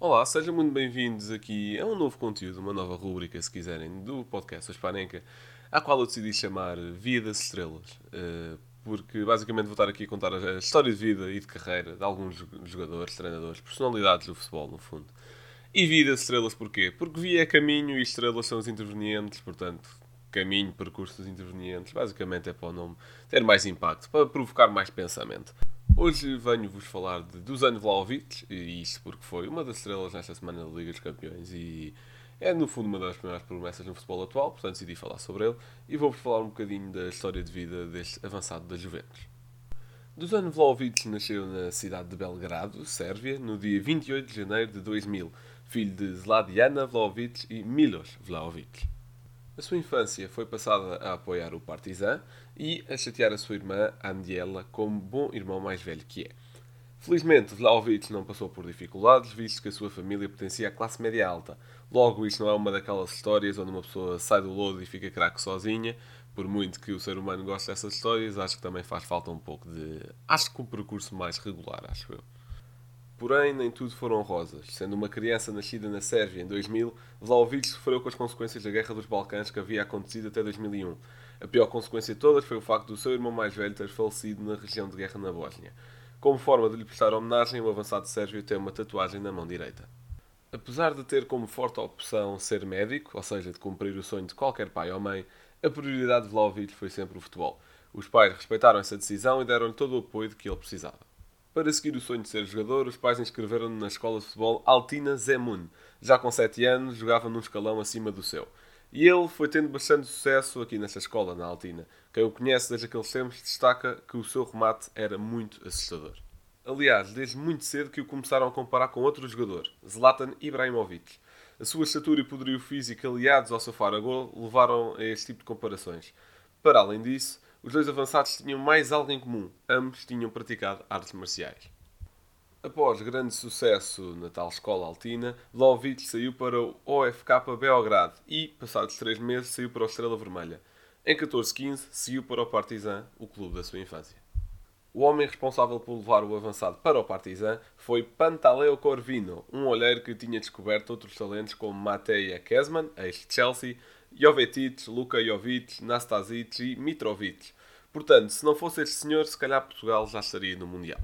Olá, sejam muito bem-vindos aqui a um novo conteúdo, uma nova rúbrica, se quiserem, do podcast Hispanenca, à qual eu decidi chamar Vida das Estrelas, eh, porque basicamente vou estar aqui a contar a história de vida e de carreira de alguns jogadores, treinadores, personalidades do futebol, no fundo. E Vida das Estrelas porquê? Porque via é caminho e estrelas são os intervenientes, portanto, caminho, percurso dos intervenientes, basicamente é para o nome ter mais impacto, para provocar mais pensamento. Hoje venho-vos falar de Dusan Vlaovic, e isso porque foi uma das estrelas nesta semana da Liga dos Campeões e é no fundo uma das primeiras promessas no futebol atual, portanto decidi falar sobre ele e vou-vos falar um bocadinho da história de vida deste avançado da Juventus. Dusan Vlaovic nasceu na cidade de Belgrado, Sérvia, no dia 28 de janeiro de 2000, filho de Zladiana Vlaovic e Milos Vlaovic. A sua infância foi passada a apoiar o Partizan e a chatear a sua irmã Andiela como bom irmão mais velho que é. Felizmente, Vlaovic não passou por dificuldades, visto que a sua família pertencia à classe média alta. Logo, isto não é uma daquelas histórias onde uma pessoa sai do lodo e fica craque sozinha. Por muito que o ser humano goste dessas histórias, acho que também faz falta um pouco de. Acho que um percurso mais regular, acho eu. Porém, nem tudo foram rosas. Sendo uma criança nascida na Sérvia em 2000, Vlaovic sofreu com as consequências da Guerra dos Balcãs que havia acontecido até 2001. A pior consequência de todas foi o facto do seu irmão mais velho ter falecido na região de guerra na Bósnia. Como forma de lhe prestar homenagem, o avançado sérvio tem uma tatuagem na mão direita. Apesar de ter como forte opção ser médico, ou seja, de cumprir o sonho de qualquer pai ou mãe, a prioridade de Vlaovic foi sempre o futebol. Os pais respeitaram essa decisão e deram-lhe todo o apoio de que ele precisava. Para seguir o sonho de ser jogador, os pais inscreveram-no na escola de futebol Altina Zemun. Já com 7 anos, jogava num escalão acima do seu. E ele foi tendo bastante sucesso aqui nessa escola, na Altina. Quem o conhece desde aqueles tempos destaca que o seu remate era muito assustador. Aliás, desde muito cedo que o começaram a comparar com outro jogador, Zlatan Ibrahimovic. A sua estatura e poderio físico aliados ao seu faro gol levaram a este tipo de comparações. Para além disso, os dois avançados tinham mais algo em comum. Ambos tinham praticado artes marciais. Após grande sucesso na tal escola altina, Vlaovic saiu para o OFK Belgrado e, passados três meses, saiu para o Estrela Vermelha. Em 14-15, seguiu para o Partizan, o clube da sua infância. O homem responsável por levar o avançado para o Partizan foi Pantaleo Corvino, um olheiro que tinha descoberto outros talentos como Mateja Kesman, ex-Chelsea, Jovetic, Luka Jovic, Nastasic e Mitrovic. Portanto, se não fosse este senhor, se calhar Portugal já estaria no Mundial.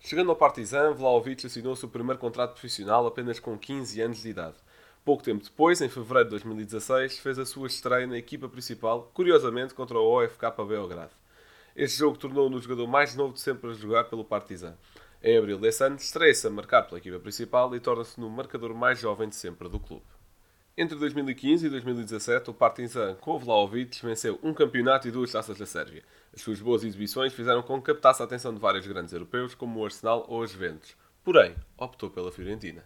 Chegando ao Partizan, Vlaovic assinou o seu primeiro contrato profissional apenas com 15 anos de idade. Pouco tempo depois, em fevereiro de 2016, fez a sua estreia na equipa principal, curiosamente contra o OFK Beogrado. Este jogo tornou-o o jogador mais novo de sempre a jogar pelo Partizan. Em abril desse ano, estreia-se a marcar pela equipa principal e torna-se no marcador mais jovem de sempre do clube. Entre 2015 e 2017, o Partizan com Vlaovic venceu um campeonato e duas taças da Sérvia. As suas boas exibições fizeram com que captasse a atenção de vários grandes europeus, como o Arsenal ou os Juventus. Porém, optou pela Fiorentina.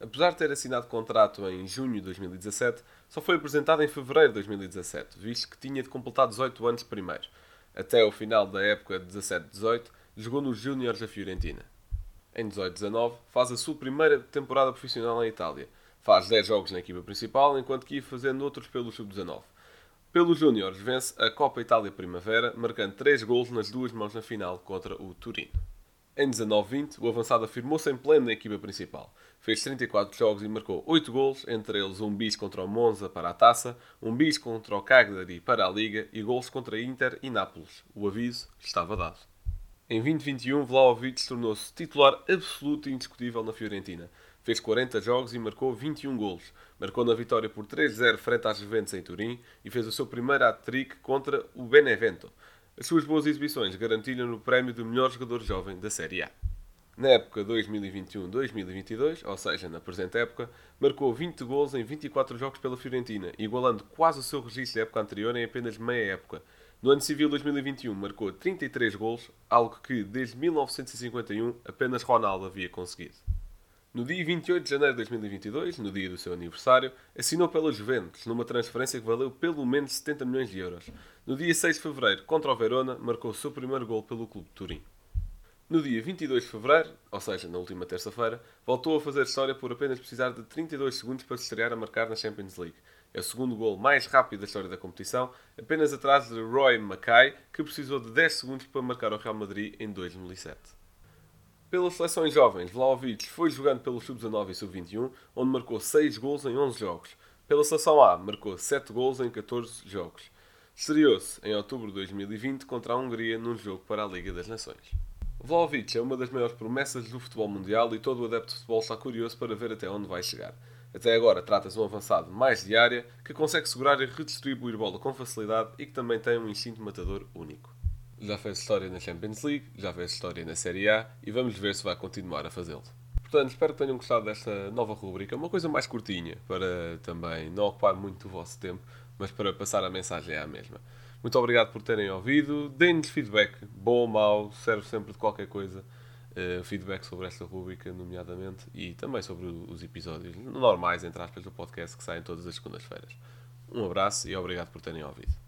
Apesar de ter assinado contrato em junho de 2017, só foi apresentado em fevereiro de 2017, visto que tinha de completar 18 anos primeiro. Até o final da época 17-18, jogou nos Júniores da Fiorentina. Em 18-19, faz a sua primeira temporada profissional em Itália, Faz 10 jogos na equipa principal, enquanto que ia fazendo outros pelo Sub-19. Pelos Júniores, vence a Copa Itália Primavera, marcando 3 gols nas duas mãos na final contra o Turino. Em 19-20, o avançado afirmou-se em pleno na equipa principal. Fez 34 jogos e marcou 8 gols, entre eles um bis contra o Monza para a taça, um bis contra o Cagliari para a Liga e gols contra Inter e Nápoles. O aviso estava dado. Em 2021, Vlaovic tornou-se titular absoluto e indiscutível na Fiorentina. Fez 40 jogos e marcou 21 golos. Marcou na vitória por 3-0 frente às Juventus em Turim e fez o seu primeiro hat-trick contra o Benevento. As suas boas exibições garantiram o prémio do melhor jogador jovem da Série A. Na época 2021-2022, ou seja, na presente época, marcou 20 gols em 24 jogos pela Fiorentina, igualando quase o seu registro da época anterior em apenas meia época. No ano civil 2021 marcou 33 gols, algo que desde 1951 apenas Ronaldo havia conseguido. No dia 28 de janeiro de 2022, no dia do seu aniversário, assinou pela Juventus, numa transferência que valeu pelo menos 70 milhões de euros. No dia 6 de fevereiro, contra o Verona, marcou o seu primeiro gol pelo Clube de Turim. No dia 22 de fevereiro, ou seja, na última terça-feira, voltou a fazer história por apenas precisar de 32 segundos para se estrear a marcar na Champions League. É o segundo gol mais rápido da história da competição, apenas atrás de Roy Mackay, que precisou de 10 segundos para marcar o Real Madrid em 2007. Pelas seleções jovens, Vlaovic foi jogando pelo Sub-19 e Sub-21, onde marcou 6 gols em 11 jogos. Pela seleção A, marcou 7 gols em 14 jogos. Estreou-se em outubro de 2020 contra a Hungria num jogo para a Liga das Nações. Vlaovic é uma das maiores promessas do futebol mundial e todo o adepto de futebol está curioso para ver até onde vai chegar. Até agora trata-se de um avançado mais de área que consegue segurar e redistribuir bola com facilidade e que também tem um instinto matador único. Já fez história na Champions League, já fez história na Série A e vamos ver se vai continuar a fazê-lo. Portanto, espero que tenham gostado desta nova rubrica, uma coisa mais curtinha, para também não ocupar muito o vosso tempo, mas para passar a mensagem à mesma. Muito obrigado por terem ouvido, deem-nos feedback, bom ou mau, serve sempre de qualquer coisa. Uh, feedback sobre esta rubrica, nomeadamente, e também sobre os episódios normais, entre aspas, do podcast que saem todas as segundas-feiras. Um abraço e obrigado por terem ouvido.